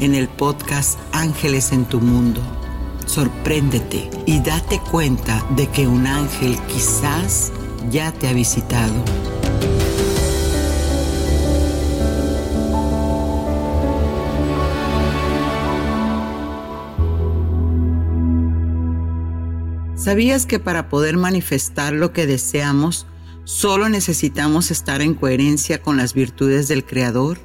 en el podcast Ángeles en tu Mundo. Sorpréndete y date cuenta de que un ángel quizás ya te ha visitado. ¿Sabías que para poder manifestar lo que deseamos, solo necesitamos estar en coherencia con las virtudes del Creador?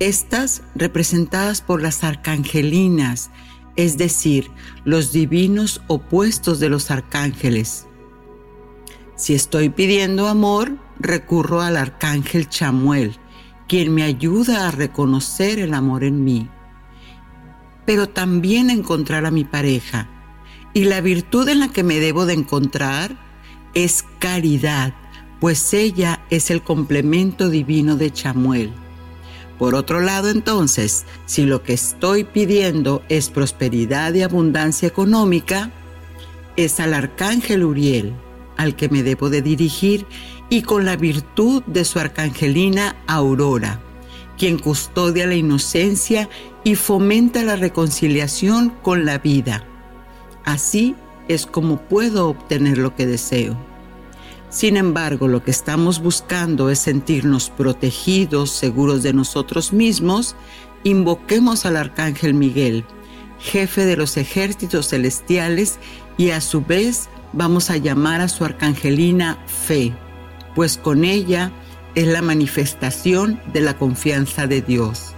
Estas representadas por las arcangelinas, es decir, los divinos opuestos de los arcángeles. Si estoy pidiendo amor, recurro al arcángel Chamuel, quien me ayuda a reconocer el amor en mí, pero también encontrar a mi pareja. Y la virtud en la que me debo de encontrar es caridad, pues ella es el complemento divino de Chamuel. Por otro lado, entonces, si lo que estoy pidiendo es prosperidad y abundancia económica, es al arcángel Uriel al que me debo de dirigir y con la virtud de su arcangelina Aurora, quien custodia la inocencia y fomenta la reconciliación con la vida. Así es como puedo obtener lo que deseo. Sin embargo, lo que estamos buscando es sentirnos protegidos, seguros de nosotros mismos. Invoquemos al Arcángel Miguel, jefe de los ejércitos celestiales, y a su vez vamos a llamar a su arcangelina Fe, pues con ella es la manifestación de la confianza de Dios.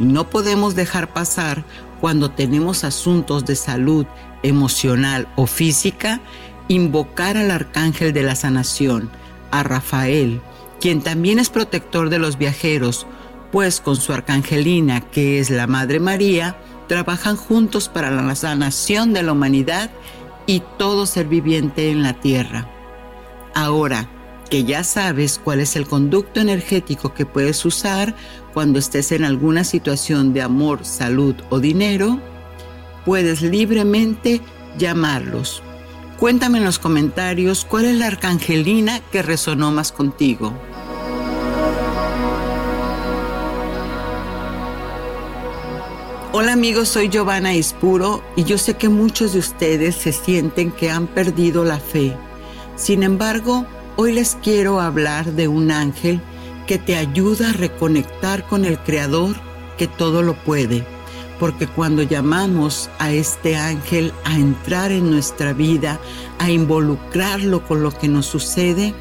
no podemos dejar pasar cuando tenemos asuntos de salud emocional o física invocar al arcángel de la sanación, a Rafael, quien también es protector de los viajeros, pues con su arcangelina, que es la Madre María, trabajan juntos para la sanación de la humanidad y todo ser viviente en la tierra. Ahora que ya sabes cuál es el conducto energético que puedes usar cuando estés en alguna situación de amor, salud o dinero, puedes libremente llamarlos Cuéntame en los comentarios cuál es la arcangelina que resonó más contigo. Hola amigos, soy Giovanna Ispuro y yo sé que muchos de ustedes se sienten que han perdido la fe. Sin embargo, hoy les quiero hablar de un ángel que te ayuda a reconectar con el Creador que todo lo puede porque cuando llamamos a este ángel a entrar en nuestra vida, a involucrarlo con lo que nos sucede,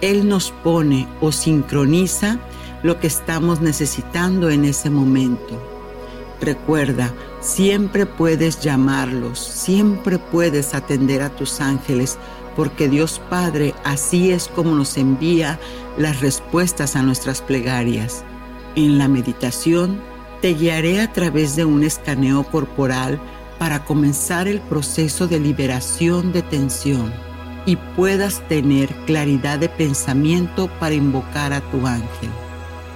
Él nos pone o sincroniza lo que estamos necesitando en ese momento. Recuerda, siempre puedes llamarlos, siempre puedes atender a tus ángeles, porque Dios Padre así es como nos envía las respuestas a nuestras plegarias. En la meditación, te guiaré a través de un escaneo corporal para comenzar el proceso de liberación de tensión y puedas tener claridad de pensamiento para invocar a tu ángel.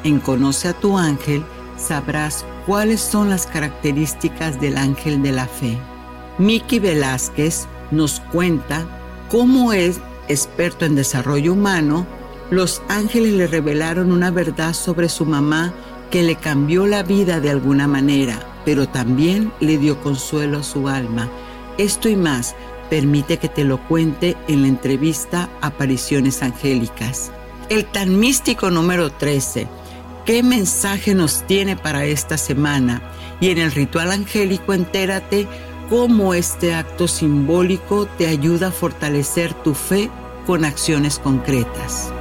En Conoce a tu ángel sabrás cuáles son las características del ángel de la fe. Miki Velázquez nos cuenta cómo es experto en desarrollo humano, los ángeles le revelaron una verdad sobre su mamá que le cambió la vida de alguna manera, pero también le dio consuelo a su alma. Esto y más permite que te lo cuente en la entrevista Apariciones Angélicas. El tan místico número 13. ¿Qué mensaje nos tiene para esta semana? Y en el ritual angélico entérate cómo este acto simbólico te ayuda a fortalecer tu fe con acciones concretas.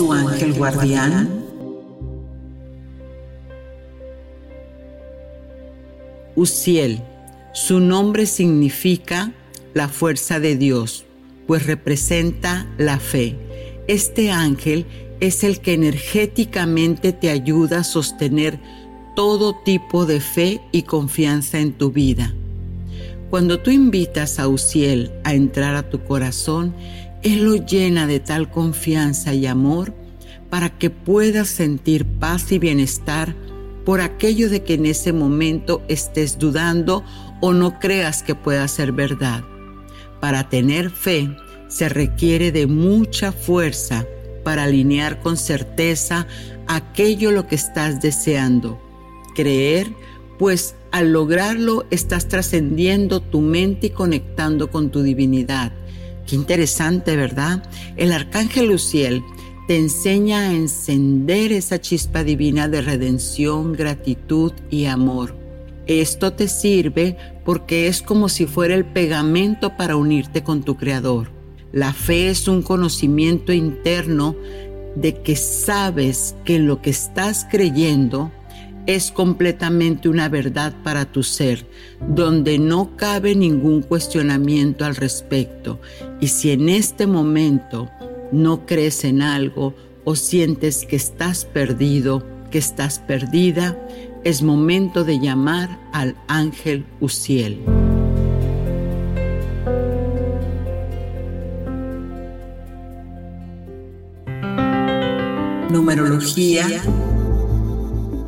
Tu ángel guardián? Uziel. Su nombre significa la fuerza de Dios, pues representa la fe. Este ángel es el que energéticamente te ayuda a sostener todo tipo de fe y confianza en tu vida. Cuando tú invitas a Uziel a entrar a tu corazón, Él lo llena de tal confianza y amor para que puedas sentir paz y bienestar por aquello de que en ese momento estés dudando o no creas que pueda ser verdad. Para tener fe se requiere de mucha fuerza para alinear con certeza aquello lo que estás deseando. Creer, pues al lograrlo estás trascendiendo tu mente y conectando con tu divinidad. Qué interesante, ¿verdad? El arcángel Luciel te enseña a encender esa chispa divina de redención, gratitud y amor. Esto te sirve porque es como si fuera el pegamento para unirte con tu Creador. La fe es un conocimiento interno de que sabes que lo que estás creyendo es completamente una verdad para tu ser, donde no cabe ningún cuestionamiento al respecto. Y si en este momento no crees en algo o sientes que estás perdido, que estás perdida, es momento de llamar al ángel Uciel. Numerología.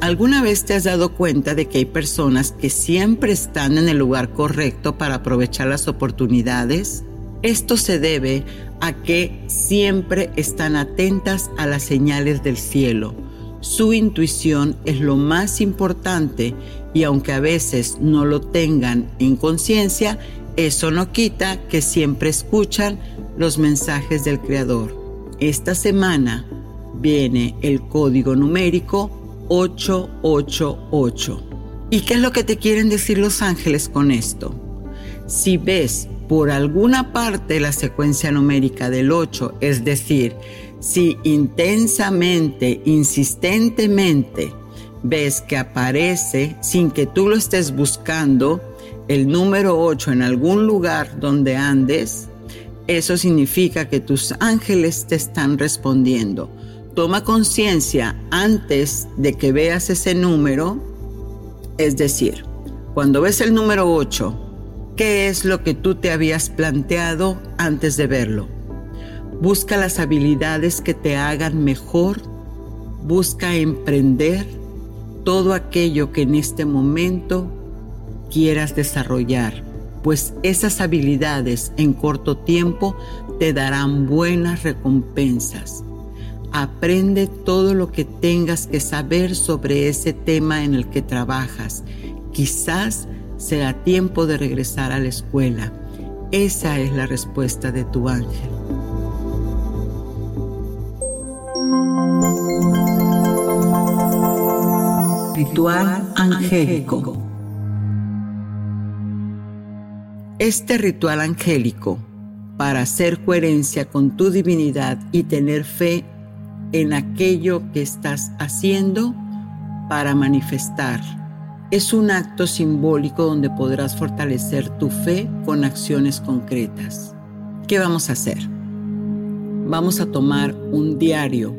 ¿Alguna vez te has dado cuenta de que hay personas que siempre están en el lugar correcto para aprovechar las oportunidades? Esto se debe a que siempre están atentas a las señales del cielo. Su intuición es lo más importante y aunque a veces no lo tengan en conciencia, eso no quita que siempre escuchan los mensajes del Creador. Esta semana viene el código numérico 888. ¿Y qué es lo que te quieren decir los ángeles con esto? Si ves por alguna parte la secuencia numérica del 8, es decir, si intensamente, insistentemente ves que aparece sin que tú lo estés buscando el número 8 en algún lugar donde andes, eso significa que tus ángeles te están respondiendo. Toma conciencia antes de que veas ese número, es decir, cuando ves el número 8, ¿Qué es lo que tú te habías planteado antes de verlo? Busca las habilidades que te hagan mejor. Busca emprender todo aquello que en este momento quieras desarrollar, pues esas habilidades en corto tiempo te darán buenas recompensas. Aprende todo lo que tengas que saber sobre ese tema en el que trabajas. Quizás sea tiempo de regresar a la escuela. Esa es la respuesta de tu ángel. Ritual angélico. Este ritual angélico, para hacer coherencia con tu divinidad y tener fe en aquello que estás haciendo para manifestar es un acto simbólico donde podrás fortalecer tu fe con acciones concretas. ¿Qué vamos a hacer? Vamos a tomar un diario,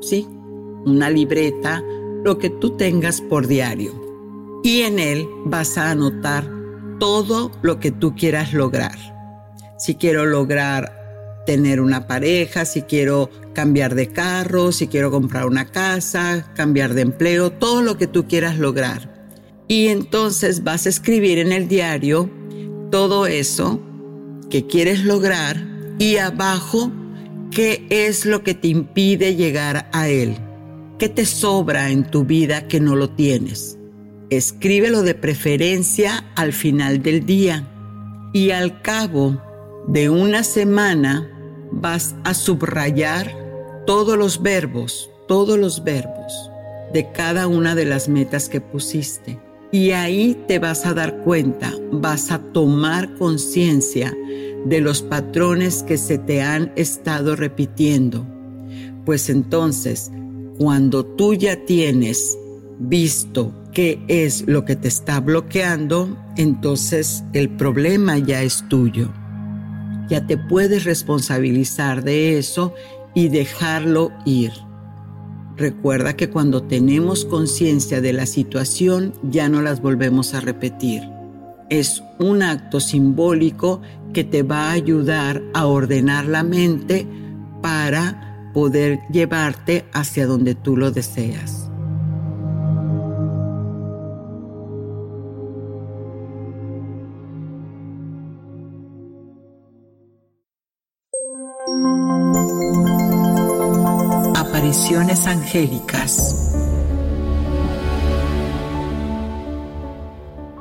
¿sí? Una libreta, lo que tú tengas por diario. Y en él vas a anotar todo lo que tú quieras lograr. Si quiero lograr tener una pareja, si quiero cambiar de carro, si quiero comprar una casa, cambiar de empleo, todo lo que tú quieras lograr. Y entonces vas a escribir en el diario todo eso que quieres lograr y abajo qué es lo que te impide llegar a él. ¿Qué te sobra en tu vida que no lo tienes? Escríbelo de preferencia al final del día y al cabo de una semana vas a subrayar todos los verbos, todos los verbos de cada una de las metas que pusiste. Y ahí te vas a dar cuenta, vas a tomar conciencia de los patrones que se te han estado repitiendo. Pues entonces, cuando tú ya tienes visto qué es lo que te está bloqueando, entonces el problema ya es tuyo ya te puedes responsabilizar de eso y dejarlo ir. Recuerda que cuando tenemos conciencia de la situación ya no las volvemos a repetir. Es un acto simbólico que te va a ayudar a ordenar la mente para poder llevarte hacia donde tú lo deseas.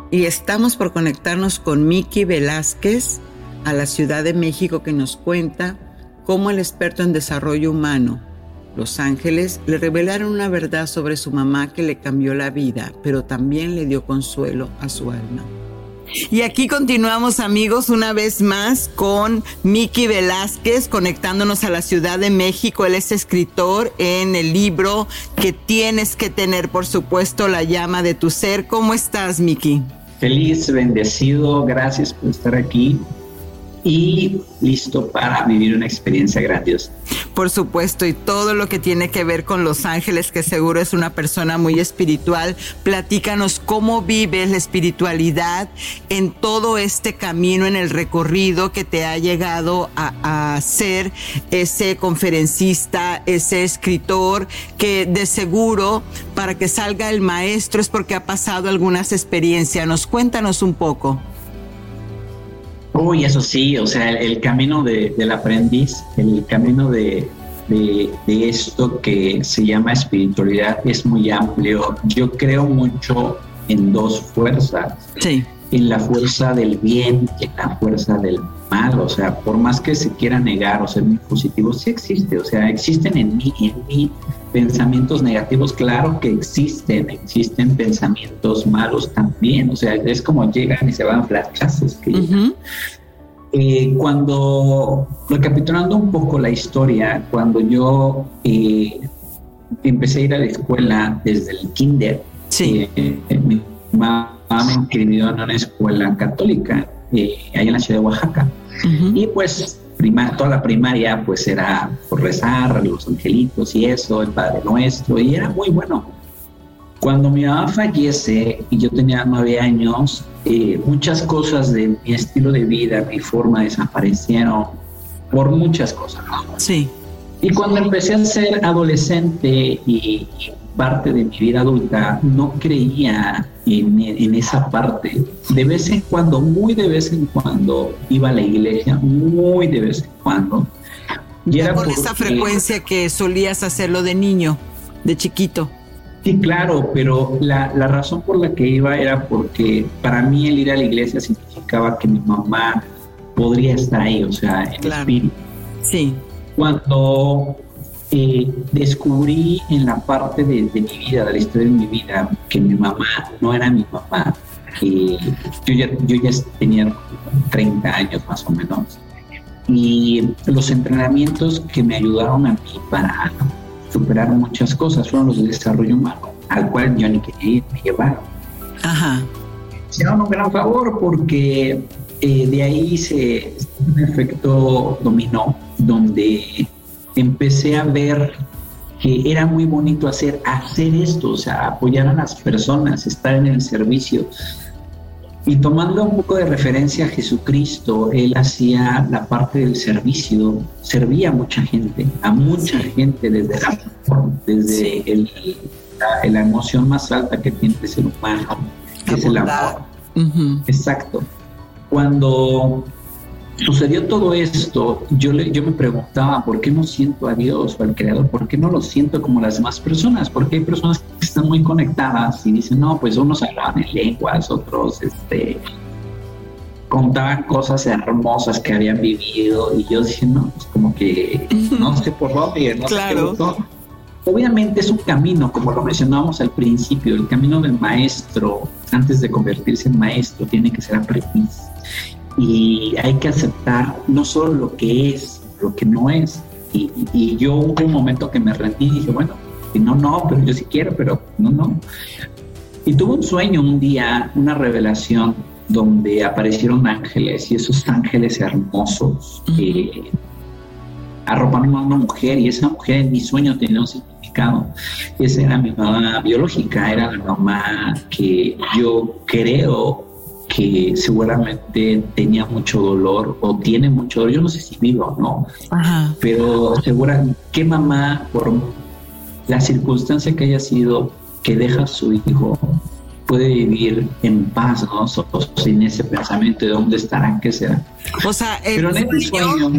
Y estamos por conectarnos con Miki Velázquez a la Ciudad de México que nos cuenta cómo el experto en desarrollo humano, Los Ángeles, le revelaron una verdad sobre su mamá que le cambió la vida, pero también le dio consuelo a su alma. Y aquí continuamos amigos una vez más con Miki Velázquez conectándonos a la Ciudad de México. Él es escritor en el libro que tienes que tener, por supuesto, la llama de tu ser. ¿Cómo estás, Miki? Feliz, bendecido, gracias por estar aquí y listo para vivir una experiencia grandiosa. Por supuesto, y todo lo que tiene que ver con Los Ángeles, que seguro es una persona muy espiritual, platícanos cómo vives la espiritualidad en todo este camino, en el recorrido que te ha llegado a, a ser ese conferencista, ese escritor, que de seguro para que salga el maestro es porque ha pasado algunas experiencias. Nos cuéntanos un poco. Uy, eso sí, o sea, el, camino del aprendiz, el camino de, esto que se llama espiritualidad es muy amplio. Yo creo mucho en dos fuerzas. Sí. En la fuerza del bien y en la fuerza del mal. O sea, por más que se quiera negar o ser muy positivo, sí existe. O sea, existen en mí, en mí pensamientos negativos, claro que existen, existen pensamientos malos también, o sea, es como llegan y se van flachazos. Que eh, cuando, recapitulando un poco la historia, cuando yo eh, empecé a ir a la escuela desde el kinder, sí. Eh, mi mamá me inscribió en una escuela católica, ahí en la ciudad de Oaxaca, y pues toda la primaria pues era por rezar, los angelitos y eso, el Padre Nuestro, y era muy bueno. Cuando mi mamá fallece y yo tenía nueve años, eh, muchas cosas de mi estilo de vida, mi forma desaparecieron por muchas cosas. Sí. Y cuando empecé a ser adolescente y, parte de mi vida adulta, no creía en, esa parte. De vez en cuando, muy de vez en cuando, iba a la iglesia, muy de vez en cuando. Y era con esa frecuencia que solías hacerlo de niño, de chiquito. Sí, claro, pero la, la, razón por la que iba era porque para mí el ir a la iglesia significaba que mi mamá podría estar ahí, o sea, en el espíritu. Sí. Cuando eh, descubrí en la parte de, mi vida, de la historia de mi vida, que mi mamá no era mi mamá. Eh, yo, ya, yo ya tenía 30 años más o menos. Y los entrenamientos que me ayudaron a mí para superar muchas cosas fueron los de desarrollo humano, al cual yo ni quería ir, me llevaron. Ajá. Hicieron un gran favor porque eh, de ahí se un efecto dominó donde empecé a ver que era muy bonito hacer, hacer esto, o sea, apoyar a las personas, estar en el servicio. Y tomando un poco de referencia a Jesucristo, él hacía la parte del servicio, servía a mucha gente, a mucha gente desde, la, desde el, la, emoción más alta que tiene el ser humano, que es el amor. Exacto. Cuando sucedió todo esto, yo, le, yo me preguntaba, ¿por qué no siento a Dios o al Creador? ¿Por qué no lo siento como las demás personas? Porque hay personas que están muy conectadas y dicen, no, pues unos hablaban en lenguas, otros este, contaban cosas hermosas que habían vivido y yo dije, no, pues como que no sé por dónde, no claro. sé Obviamente es un camino, como lo mencionábamos al principio, el camino del maestro, antes de convertirse en maestro, tiene que ser aprendiz y hay que aceptar no solo lo que es, lo que no es. Y, yo hubo un momento que me rendí y dije, bueno, no, no, pero yo sí quiero, pero no, no. Y tuve un sueño un día, una revelación donde aparecieron ángeles y esos ángeles hermosos que arroparon a una mujer y esa mujer en mi sueño tenía un significado. Esa era mi mamá biológica, era la mamá que yo creo que seguramente tenía mucho dolor o tiene mucho dolor, yo no sé si vivo o no, pero seguramente qué mamá por la circunstancia que haya sido que deja a su hijo puede vivir en paz, ¿no? sin ese pensamiento de dónde estarán, qué será. O sea, el, sueño,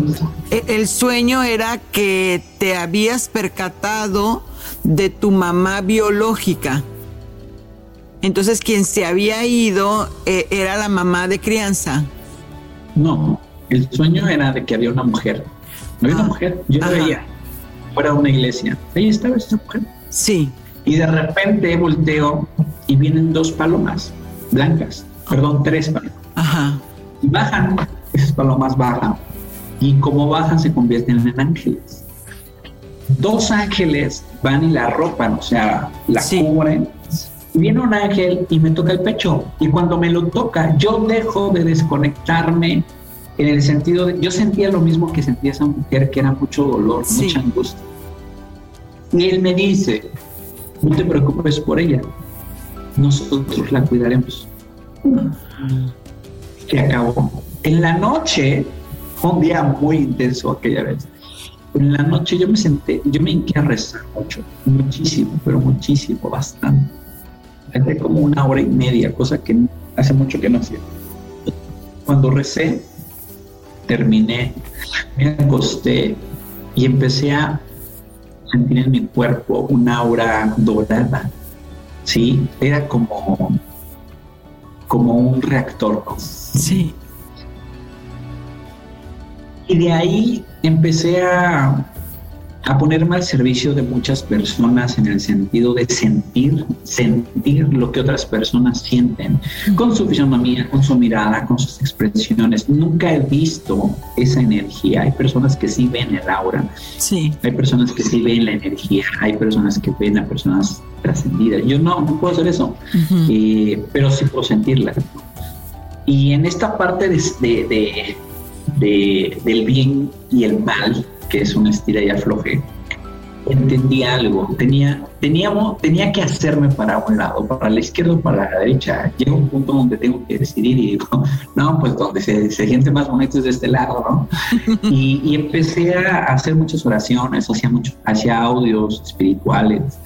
el sueño era que te habías percatado de tu mamá biológica. Entonces, quien se había ido eh, era la mamá de crianza. No, el sueño era de que había una mujer. Había una ah, mujer, yo la veía fuera una iglesia. Ahí estaba esa mujer. Sí. Y de repente volteo y vienen dos palomas blancas, perdón, tres palomas. Ajá. Y bajan, esas palomas bajan. Y como bajan se convierten en ángeles. Dos ángeles van y la ropan, o sea, la cubren viene un ángel y me toca el pecho. Y cuando me lo toca, yo dejo de desconectarme en el sentido de, yo sentía lo mismo que sentía esa mujer, que era mucho dolor, mucha angustia. Y él me dice, no te preocupes por ella, nosotros la cuidaremos. Se acabó. En la noche, fue un día muy intenso aquella vez. En la noche yo me senté, yo me hinqué a rezar mucho, muchísimo, pero muchísimo, bastante hace como una hora y media, cosa que hace mucho que no hacía. Cuando recé, terminé, me acosté y empecé a sentir en mi cuerpo una aura dorada. Sí, era como, como un reactor. Sí. Y de ahí empecé a a ponerme al servicio de muchas personas en el sentido de sentir, sentir lo que otras personas sienten, con su fisonomía, con su mirada, con sus expresiones. Nunca he visto esa energía. Hay personas que sí ven el aura, sí. hay personas que sí ven la energía, hay personas que ven a personas trascendidas. Yo no, no puedo hacer eso, eh, pero sí puedo sentirla. Y en esta parte de, de, del bien y el mal, que es una estira y afloje, entendí algo. Tenía, teníamos, tenía que hacerme para un lado, para la izquierda o para la derecha. Llega un punto donde tengo que decidir y digo, no, pues donde se, se siente más bonito es de este lado, ¿no? y, empecé a hacer muchas oraciones, hacía, mucho, hacía audios espirituales.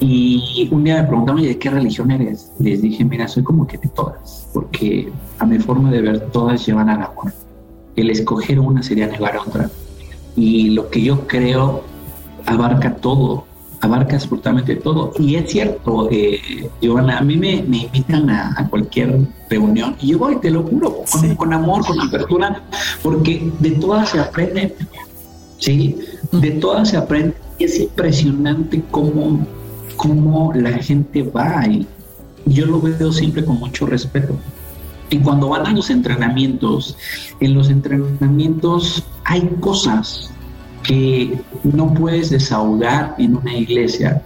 Y un día me preguntaron, ¿de qué religión eres? Les dije, mira, soy como que de todas, porque a mi forma de ver todas llevan al amor. El escoger una sería negar a otra y lo que yo creo abarca todo, abarca absolutamente todo. Y es cierto, eh, a mí me, invitan a, cualquier reunión y yo voy, te lo juro, con, amor, con apertura, porque de todas se aprende, ¿sí? De todas se aprende. Y es impresionante cómo, cómo la gente va y yo lo veo siempre con mucho respeto. Y cuando van a los entrenamientos, en los entrenamientos hay cosas que no puedes desahogar en una iglesia,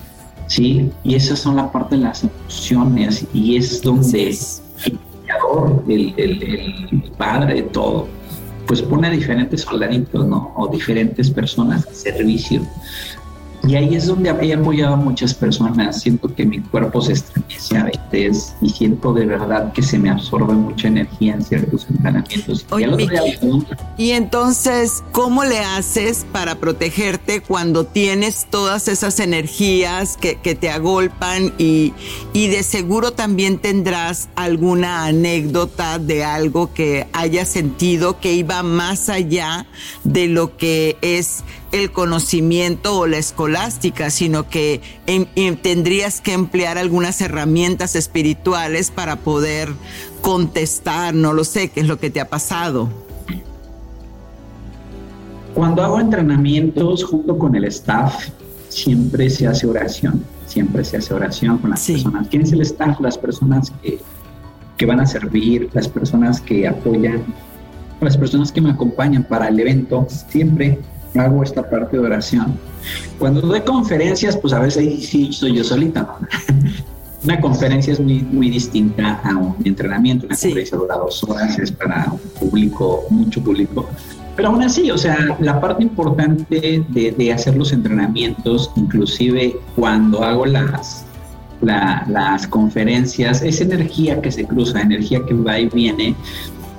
¿sí? Y esas son la parte de las emociones y es donde el creador, el, el, padre de todo, pues pone a diferentes soldaditos, ¿no? O diferentes personas a servicio Y ahí es donde he apoyado a muchas personas. Siento que mi cuerpo se estremece a veces y siento de verdad que se me absorbe mucha energía en ciertos entrenamientos. y, y entonces, ¿cómo le haces para protegerte cuando tienes todas esas energías que, que te agolpan y, y de seguro también tendrás alguna anécdota de algo que hayas sentido que iba más allá de lo que es el conocimiento o la escolástica, sino que tendrías que emplear algunas herramientas espirituales para poder contestar, no lo sé, qué es lo que te ha pasado. Cuando hago entrenamientos junto con el staff, siempre se hace oración, siempre se hace oración con las personas. ¿Quién es el staff? Las personas que, que van a servir, las personas que apoyan, las personas que me acompañan para el evento, siempre hago esta parte de oración. Cuando doy conferencias, pues a veces sí soy yo solita. Una conferencia es muy, muy distinta a un entrenamiento. Una conferencia dura dos horas, es para un público, mucho público. Pero aún así, o sea, la parte importante de, de hacer los entrenamientos, inclusive cuando hago las, las conferencias, es energía que se cruza, energía que va y viene,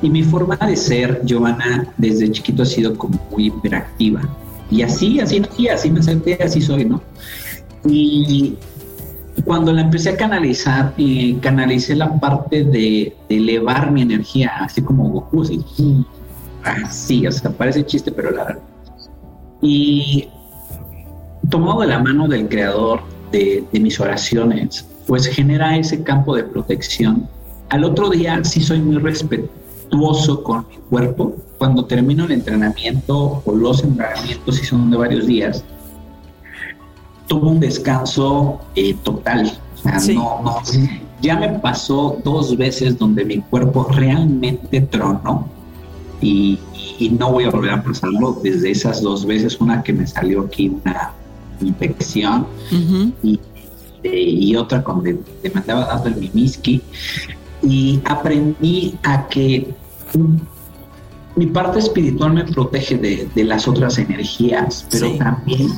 y mi forma de ser, Giovanna, desde chiquito ha sido como muy hiperactiva. Y así, así nací, así me senté, así soy, ¿no? Y cuando la empecé a canalizar, eh, canalicé la parte de, elevar mi energía, así como Goku, así, o sea, parece chiste, pero la verdad. Y tomado de la mano del creador de, de mis oraciones, pues genera ese campo de protección. Al otro día sí soy muy respetuoso con mi cuerpo. Cuando termino el entrenamiento o los entrenamientos, si son de varios días, tomo un descanso eh, total. ya me pasó dos veces donde mi cuerpo realmente tronó y, no voy a volver a pasarlo desde esas dos veces. Una que me salió aquí una infección y, y, otra cuando me andaba dando el mimiski y aprendí a que mi parte espiritual me protege de, las otras energías, pero también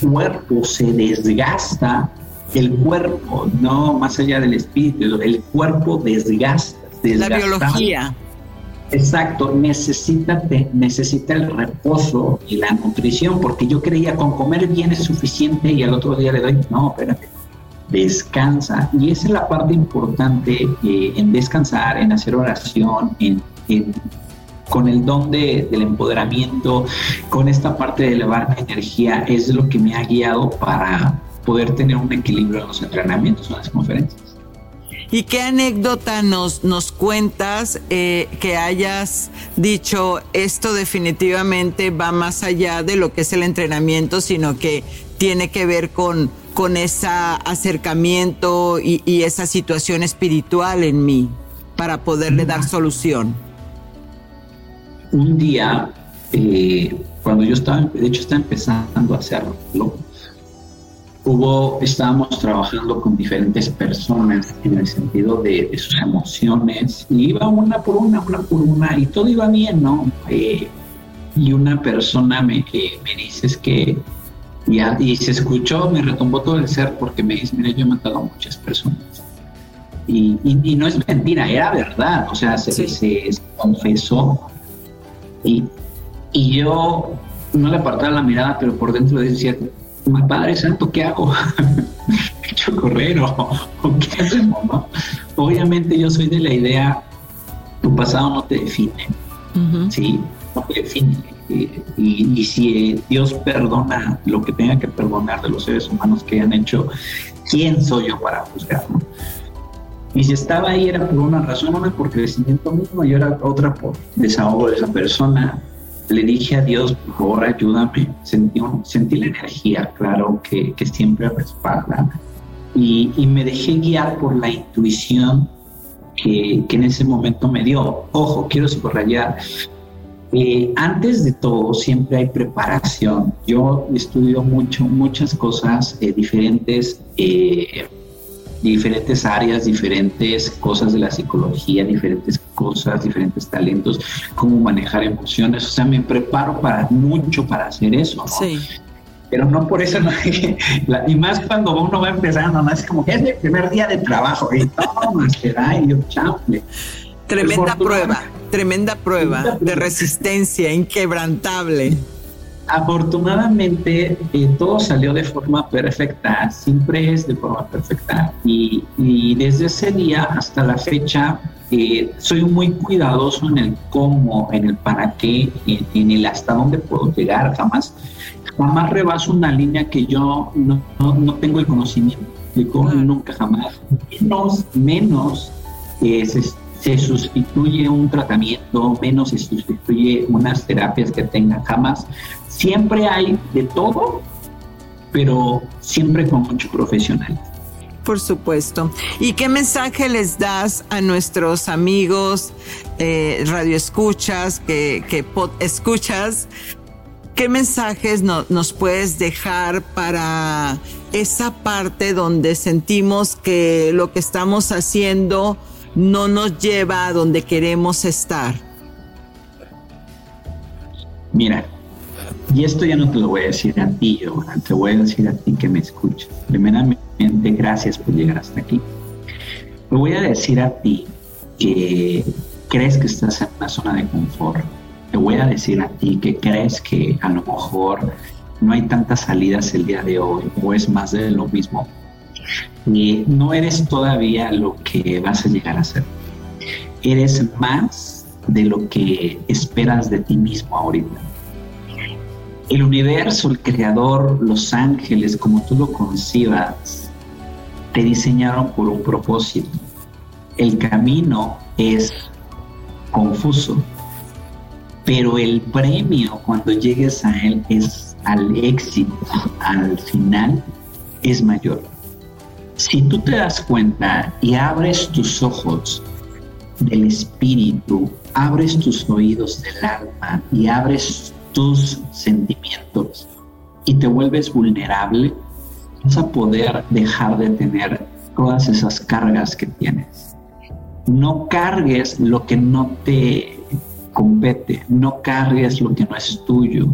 el cuerpo se desgasta, el cuerpo, no más allá del espíritu, el cuerpo desgasta. La biología. Exacto, necesita, necesita el reposo y la nutrición, porque yo creía con comer bien es suficiente y al otro día le doy, no, espérate, descansa. Y esa es la parte importante eh, en descansar, en hacer oración, en con el don de, del empoderamiento, con esta parte de elevar mi energía, es lo que me ha guiado para poder tener un equilibrio en los entrenamientos, en las conferencias. ¿Y qué anécdota nos, nos cuentas eh, que hayas dicho esto definitivamente va más allá de lo que es el entrenamiento, sino que tiene que ver con, con ese acercamiento y, esa situación espiritual en mí para poderle dar solución? un día, eh, cuando yo estaba, de hecho estaba empezando a hacerlo, hubo, estábamos trabajando con diferentes personas en el sentido de, sus emociones, y iba una por una, una por una, y todo iba bien, ¿no? Eh, y una persona me, me dice es que, y se escuchó, me retumbó todo el ser porque me dice, mira, yo he matado a muchas personas. Y, no es mentira, era verdad, o sea, se, se confesó y, y yo no le apartaba la mirada, pero por dentro decía, Padre Santo, ¿qué hago? ¿Qué correr o, qué hacemos? No? Obviamente yo soy de la idea, tu pasado no te define, ¿sí? No te define. Y, y, si Dios perdona lo que tenga que perdonar de los seres humanos que han hecho, ¿quién soy yo para juzgar? Y si estaba ahí era por una razón, una por crecimiento mismo y era otra por desahogo de esa persona. Le dije a Dios, por favor, ayúdame. Sentí, sentí la energía, claro, que, que siempre respalda. Y, y, me dejé guiar por la intuición que, que en ese momento me dio. Ojo, quiero subrayar, eh, antes de todo, siempre hay preparación. Yo estudio mucho, muchas cosas eh, diferentes. Eh, diferentes áreas, diferentes cosas de la psicología, diferentes cosas, diferentes talentos, cómo manejar emociones. O sea, me preparo para mucho para hacer eso. Sí. pero no por eso, no, y más cuando uno va empezando, ¿no? es como que es el primer día de trabajo, y toma, se da, y yo, chample. Tremenda prueba, tremenda prueba de resistencia inquebrantable. Afortunadamente eh, todo salió de forma perfecta, siempre es de forma perfecta. Y, y desde ese día hasta la fecha eh, soy muy cuidadoso en el cómo, en el para qué, en, el hasta dónde puedo llegar, jamás, jamás rebaso una línea que yo no, no, tengo el conocimiento, nunca jamás, menos, menos eh, se sustituye un tratamiento, menos se sustituye unas terapias que tenga, jamás. Siempre hay de todo, pero siempre con mucho profesional. Por supuesto. ¿Y qué mensaje les das a nuestros amigos eh, radioescuchas, que, que escuchas? ¿Qué mensajes nos puedes dejar para esa parte donde sentimos que lo que estamos haciendo no nos lleva a donde queremos estar? Mira, y esto ya no te lo voy a decir a ti, te voy a decir a ti que me escuchas. Primeramente, gracias por llegar hasta aquí. Te voy a decir a ti que crees que estás en una zona de confort. Te voy a decir a ti que crees que a lo mejor no hay tantas salidas el día de hoy o es más de lo mismo no eres todavía lo que vas a llegar a ser. Eres más de lo que esperas de ti mismo ahorita. El universo, el creador, los ángeles, como tú lo concibas, te diseñaron por un propósito. El camino es confuso, pero el premio cuando llegues a él es al éxito, al final, es mayor. Si tú te das cuenta y abres tus ojos del espíritu, abres tus oídos del alma y abres tus sentimientos y te vuelves vulnerable, vas a poder dejar de tener todas esas cargas que tienes. No cargues lo que no te compete, no cargues lo que no es tuyo.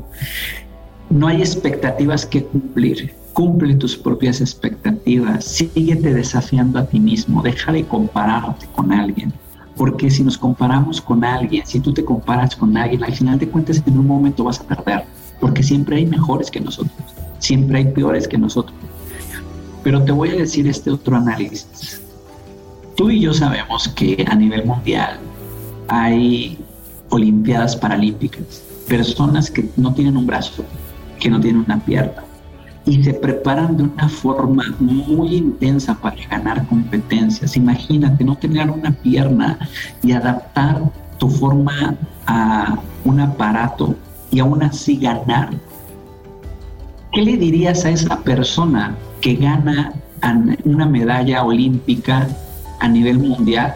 No hay expectativas que cumplir cumple tus propias expectativas, síguete desafiando a ti mismo, deja de compararte con alguien. Porque si nos comparamos con alguien, si tú te comparas con alguien, al final de cuentas en un momento vas a perder, porque siempre hay mejores que nosotros, siempre hay peores que nosotros. Pero te voy a decir este otro análisis. Tú y yo sabemos que a nivel mundial hay Olimpiadas Paralímpicas, personas que no tienen un brazo, que no tienen una pierna, y se preparan de una forma muy intensa para ganar competencias. Imagínate no tener una pierna y adaptar tu forma a un aparato y aún así ganar. ¿Qué le dirías a esa persona que gana una medalla olímpica a nivel mundial?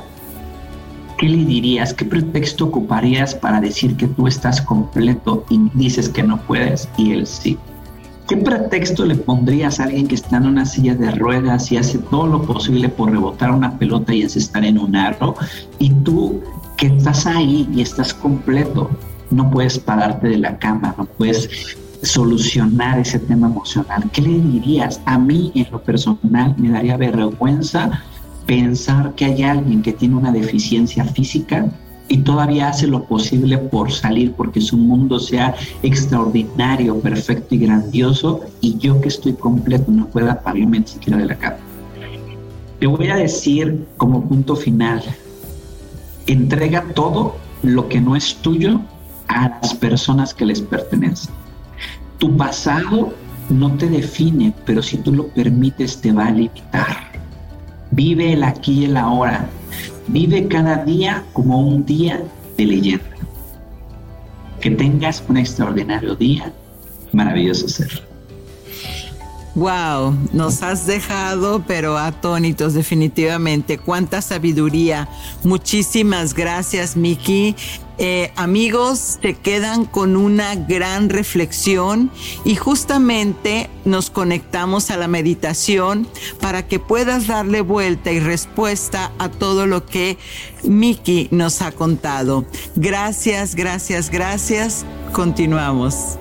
¿Qué le dirías? ¿Qué pretexto ocuparías para decir que tú estás completo y dices que no puedes y él sí? ¿Qué pretexto le pondrías a alguien que está en una silla de ruedas y hace todo lo posible por rebotar una pelota y estar en un aro? Y tú que estás ahí y estás completo, no puedes pararte de la cama, no puedes solucionar ese tema emocional. ¿Qué le dirías? A mí en lo personal me daría vergüenza pensar que hay alguien que tiene una deficiencia física y todavía hace lo posible por salir, porque su mundo sea extraordinario, perfecto y grandioso, y yo que estoy completo no pueda pararme ni siquiera de la cama. Te voy a decir como punto final, entrega todo lo que no es tuyo a las personas que les pertenecen. Tu pasado no te define, pero si tú lo permites te va a limitar. Vive el aquí y el ahora Vive cada día como un día de leyenda. Que tengas un extraordinario día, maravilloso ser. Wow, nos has dejado pero atónitos definitivamente. Cuánta sabiduría. Muchísimas gracias, Miki. Eh, amigos, te quedan con una gran reflexión y justamente nos conectamos a la meditación para que puedas darle vuelta y respuesta a todo lo que Miki nos ha contado. Gracias, gracias, gracias. Continuamos.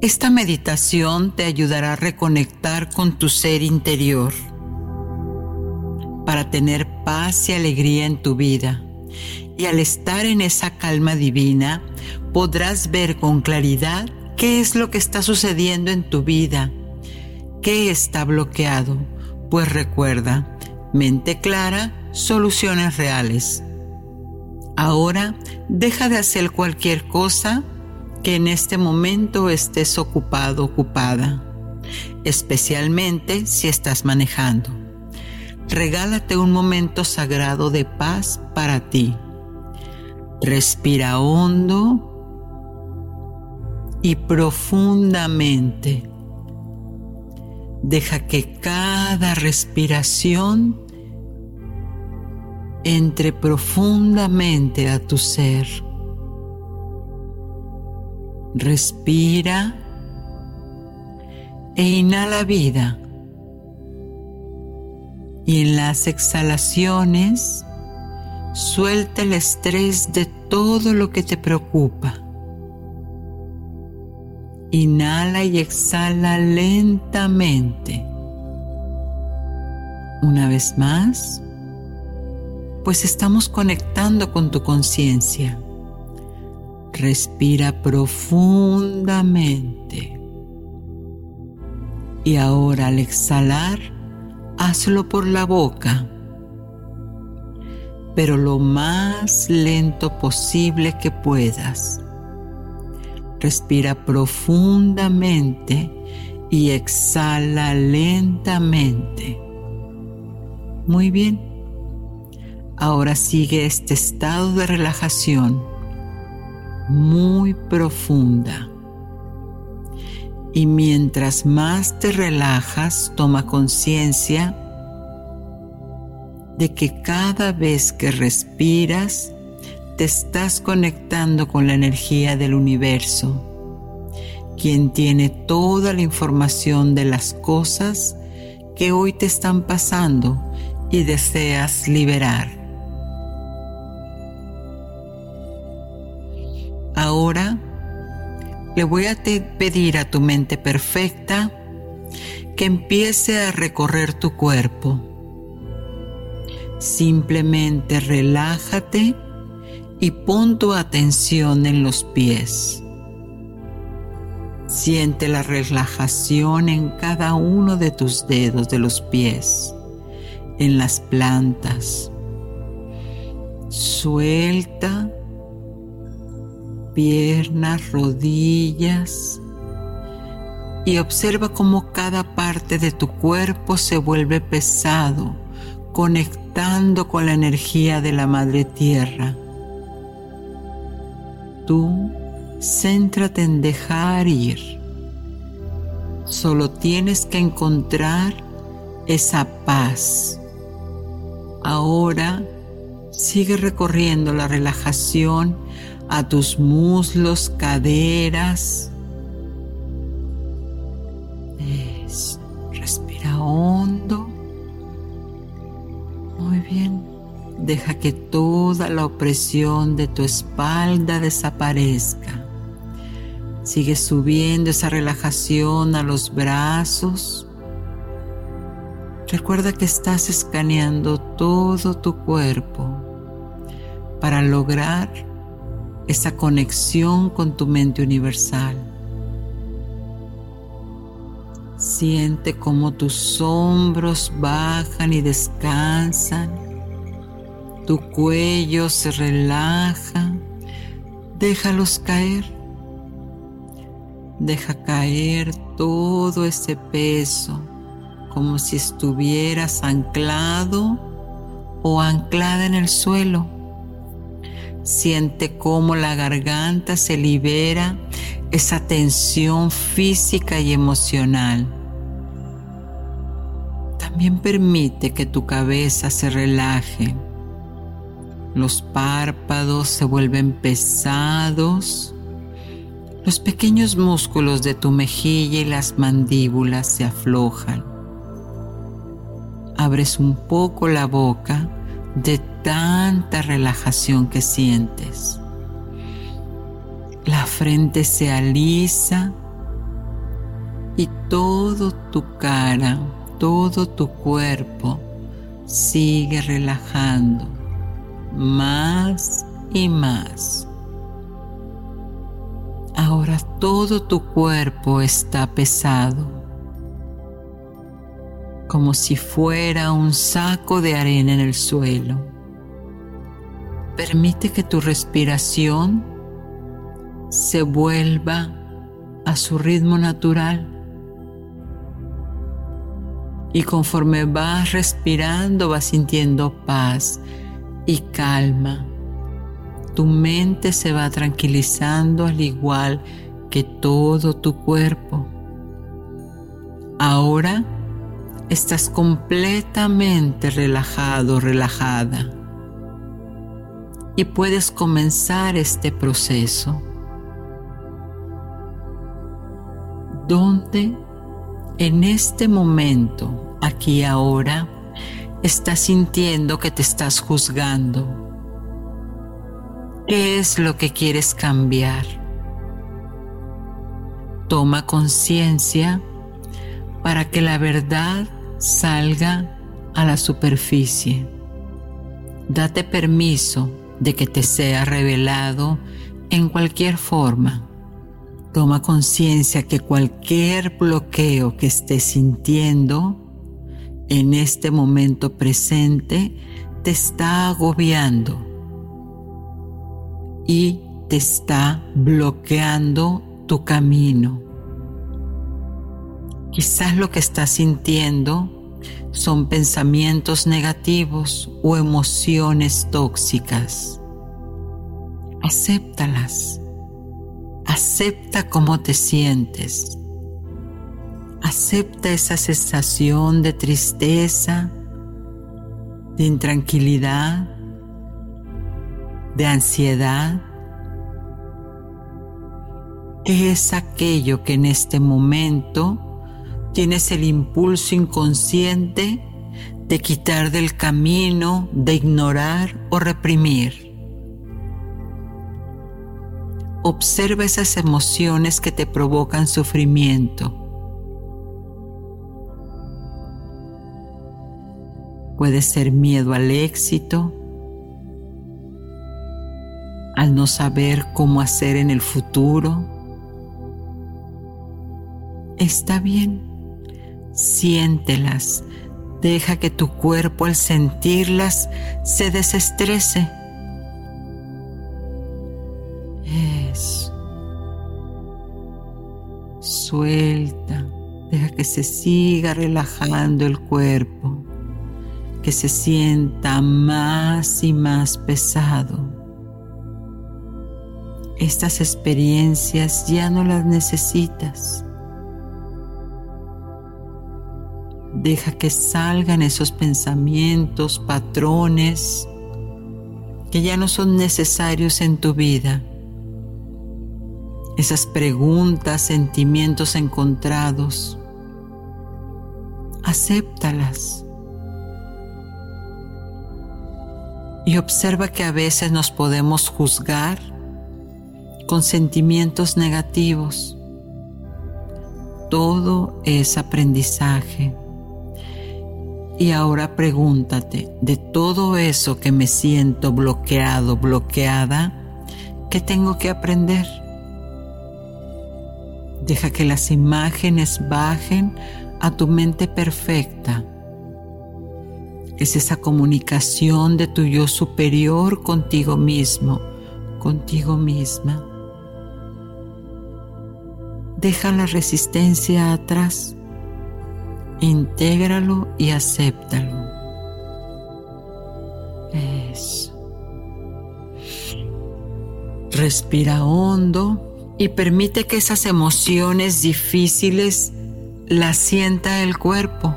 Esta meditación te ayudará a reconectar con tu ser interior para tener paz y alegría en tu vida. Y al estar en esa calma divina, podrás ver con claridad qué es lo que está sucediendo en tu vida, qué está bloqueado. Pues recuerda, mente clara, soluciones reales. Ahora deja de hacer cualquier cosa que en este momento estés ocupado, ocupada, especialmente si estás manejando. Regálate un momento sagrado de paz para ti. Respira hondo y profundamente. Deja que cada respiración entre profundamente a tu ser. Respira e inhala vida. Y en las exhalaciones, suelta el estrés de todo lo que te preocupa. Inhala y exhala lentamente. Una vez más, pues estamos conectando con tu conciencia. Respira profundamente. Y ahora al exhalar, hazlo por la boca, pero lo más lento posible que puedas. Respira profundamente y exhala lentamente. Muy bien. Ahora sigue este estado de relajación muy profunda. Y mientras más te relajas, toma conciencia de que cada vez que respiras, te estás conectando con la energía del universo, quien tiene toda la información de las cosas que hoy te están pasando y deseas liberar. Le voy a pedir a tu mente perfecta que empiece a recorrer tu cuerpo. Simplemente relájate y pon tu atención en los pies. Siente la relajación en cada uno de tus dedos de los pies, en las plantas. Suelta piernas, rodillas y observa cómo cada parte de tu cuerpo se vuelve pesado, conectando con la energía de la Madre Tierra. Tú céntrate en dejar ir. Solo tienes que encontrar esa paz. Ahora sigue recorriendo la relajación a tus muslos, caderas. Respira hondo. Muy bien. Deja que toda la opresión de tu espalda desaparezca. Sigue subiendo esa relajación a los brazos. Recuerda que estás escaneando todo tu cuerpo para lograr esa conexión con tu mente universal. Siente cómo tus hombros bajan y descansan, tu cuello se relaja, déjalos caer, deja caer todo ese peso como si estuvieras anclado o anclada en el suelo Siente cómo la garganta se libera esa tensión física y emocional. También permite que tu cabeza se relaje. Los párpados se vuelven pesados. Los pequeños músculos de tu mejilla y las mandíbulas se aflojan. abres un poco la boca de tanta relajación que sientes. La frente se alisa y todo tu cara, todo tu cuerpo sigue relajando más y más. Ahora todo tu cuerpo está pesado, como si fuera un saco de arena en el suelo. Permite que tu respiración se vuelva a su ritmo natural. Y conforme vas respirando, vas sintiendo paz y calma. Tu mente se va tranquilizando al igual que todo tu cuerpo. Ahora estás completamente relajado, relajada. Y puedes comenzar este proceso. Donde en este momento, aquí ahora, estás sintiendo que te estás juzgando. ¿Qué es lo que quieres cambiar? Toma conciencia para que la verdad salga a la superficie. Date permiso de que te sea revelado en cualquier forma. Toma conciencia que cualquier bloqueo que estés sintiendo en este momento presente te está agobiando y te está bloqueando tu camino. Quizás lo que estás sintiendo son pensamientos negativos o emociones tóxicas. Acéptalas. Acepta cómo te sientes. Acepta esa sensación de tristeza, de intranquilidad, de ansiedad. ¿Qué es aquello que en este momento tienes el impulso inconsciente de quitar del camino, de ignorar o reprimir? Observa esas emociones que te provocan sufrimiento Puede ser miedo al éxito, al no saber cómo hacer en el futuro. Está bien, siéntelas, deja que tu cuerpo al sentirlas se desestrese. Eso. Suelta, deja que se siga relajando el cuerpo que se sienta más y más pesado. Estas experiencias ya no las necesitas. Deja que salgan esos pensamientos, patrones que ya no son necesarios en tu vida. Esas preguntas, sentimientos encontrados. Acéptalas y observa que a veces nos podemos juzgar con sentimientos negativos. Todo es aprendizaje. Y ahora pregúntate, de todo eso que me siento bloqueado, bloqueada, ¿qué tengo que aprender? Deja que las imágenes bajen a tu mente perfecta es esa comunicación de tu yo superior contigo mismo, contigo misma. Deja la resistencia atrás, intégralo y acéptalo. Eso. Respira hondo y permite que esas emociones difíciles las sienta el cuerpo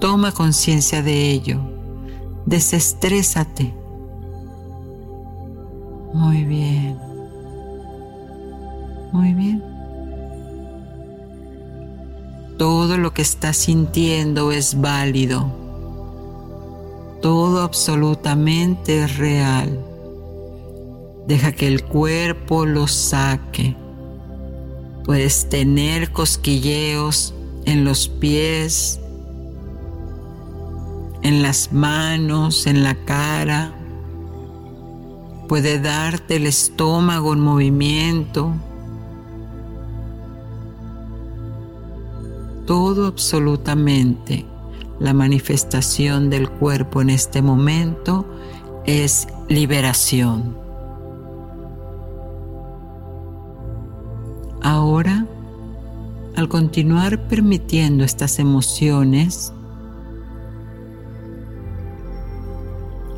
Toma conciencia de ello. Desestrésate. Muy bien. Muy bien. Todo lo que estás sintiendo es válido. Todo absolutamente es real. Deja que el cuerpo lo saque. Puedes tener cosquilleos en los pies, en las manos, en la cara. Puede darte el estómago en movimiento. Todo absolutamente la manifestación del cuerpo en este momento es liberación. Ahora, al continuar permitiendo estas emociones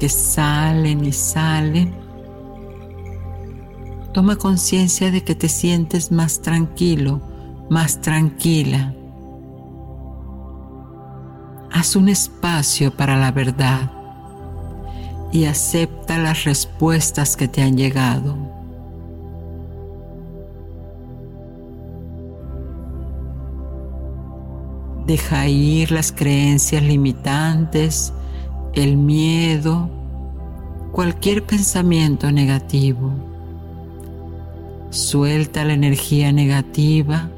que salen y salen, toma conciencia de que te sientes más tranquilo, más tranquila. Haz un espacio para la verdad y acepta las respuestas que te han llegado. Deja ir las creencias limitantes, el miedo, cualquier pensamiento negativo. Suelta la energía negativa,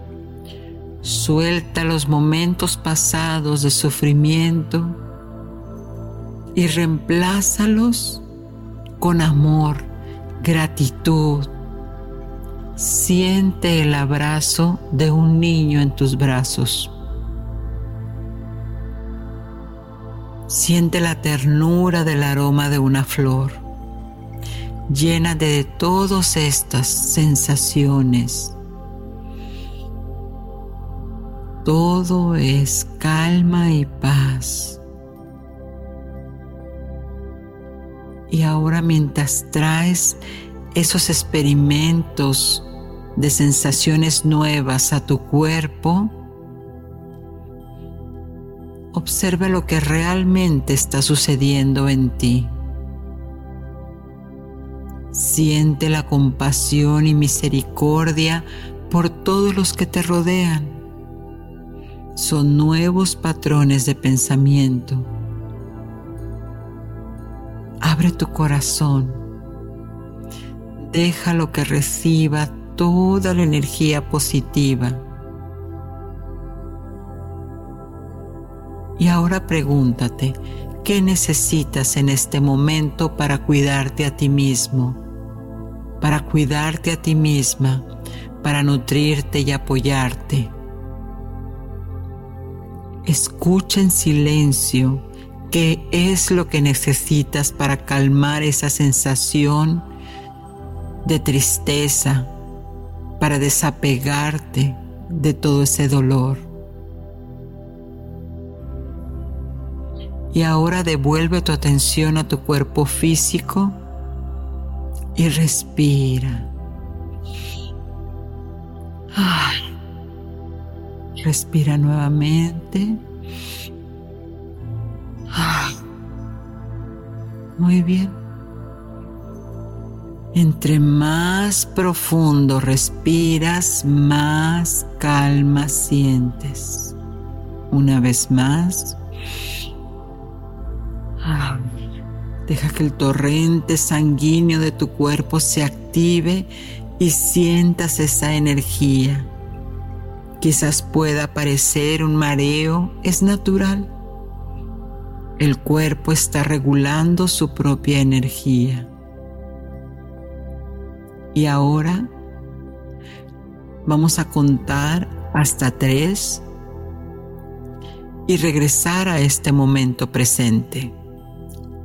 suelta los momentos pasados de sufrimiento y reemplázalos con amor, gratitud. Siente el abrazo de un niño en tus brazos. Siente la ternura del aroma de una flor. Llena de todas estas sensaciones. Todo es calma y paz. Y ahora mientras traes esos experimentos de sensaciones nuevas a tu cuerpo, observa lo que realmente está sucediendo en ti. Siente la compasión y misericordia por todos los que te rodean. Son nuevos patrones de pensamiento. Abre tu corazón. Déjalo que reciba toda la energía positiva Y ahora pregúntate, ¿qué necesitas en este momento para cuidarte a ti mismo? Para cuidarte a ti misma, para nutrirte y apoyarte. Escucha en silencio qué es lo que necesitas para calmar esa sensación de tristeza, para desapegarte de todo ese dolor. Y ahora devuelve tu atención a tu cuerpo físico y respira. Respira nuevamente. Muy bien. Entre más profundo respiras, más calma sientes. Una vez más. Deja que el torrente sanguíneo de tu cuerpo se active y sientas esa energía. Quizás pueda parecer un mareo, es natural. El cuerpo está regulando su propia energía. Y ahora vamos a contar hasta tres y regresar a este momento presente.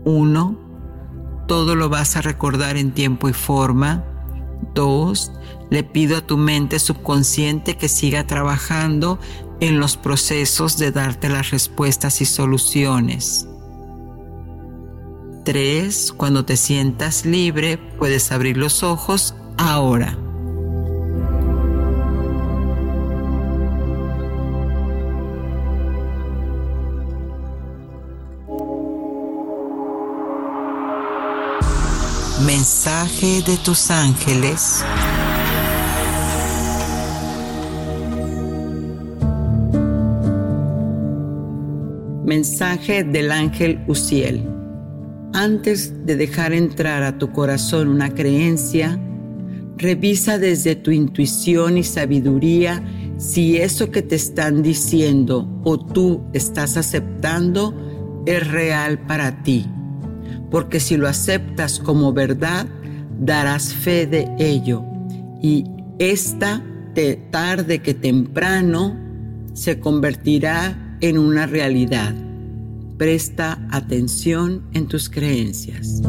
Uno, todo lo vas a recordar en tiempo y forma. Dos, le pido a tu mente subconsciente que siga trabajando en los procesos de darte las respuestas y soluciones. Tres, cuando te sientas libre, puedes abrir los ojos ahora. Mensaje de tus ángeles. Mensaje del ángel Uciel. Antes de dejar entrar a tu corazón una creencia, revisa desde tu intuición y sabiduría si eso que te están diciendo o tú estás aceptando es real para ti. Porque si lo aceptas como verdad, darás fe de ello y esta, de tarde que temprano, se convertirá en una realidad. Presta atención en tus creencias.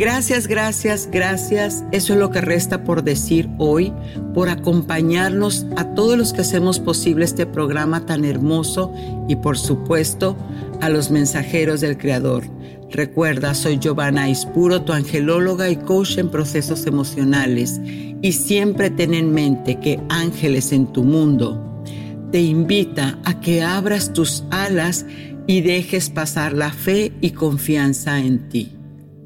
Gracias, gracias, gracias. Eso es lo que resta por decir hoy, por acompañarnos a todos los que hacemos posible este programa tan hermoso y por supuesto a los mensajeros del Creador. Recuerda, soy Giovanna Ispuro, tu angelóloga y coach en procesos emocionales. Y siempre ten en mente que ángeles en tu mundo te invita a que abras tus alas y dejes pasar la fe y confianza en ti.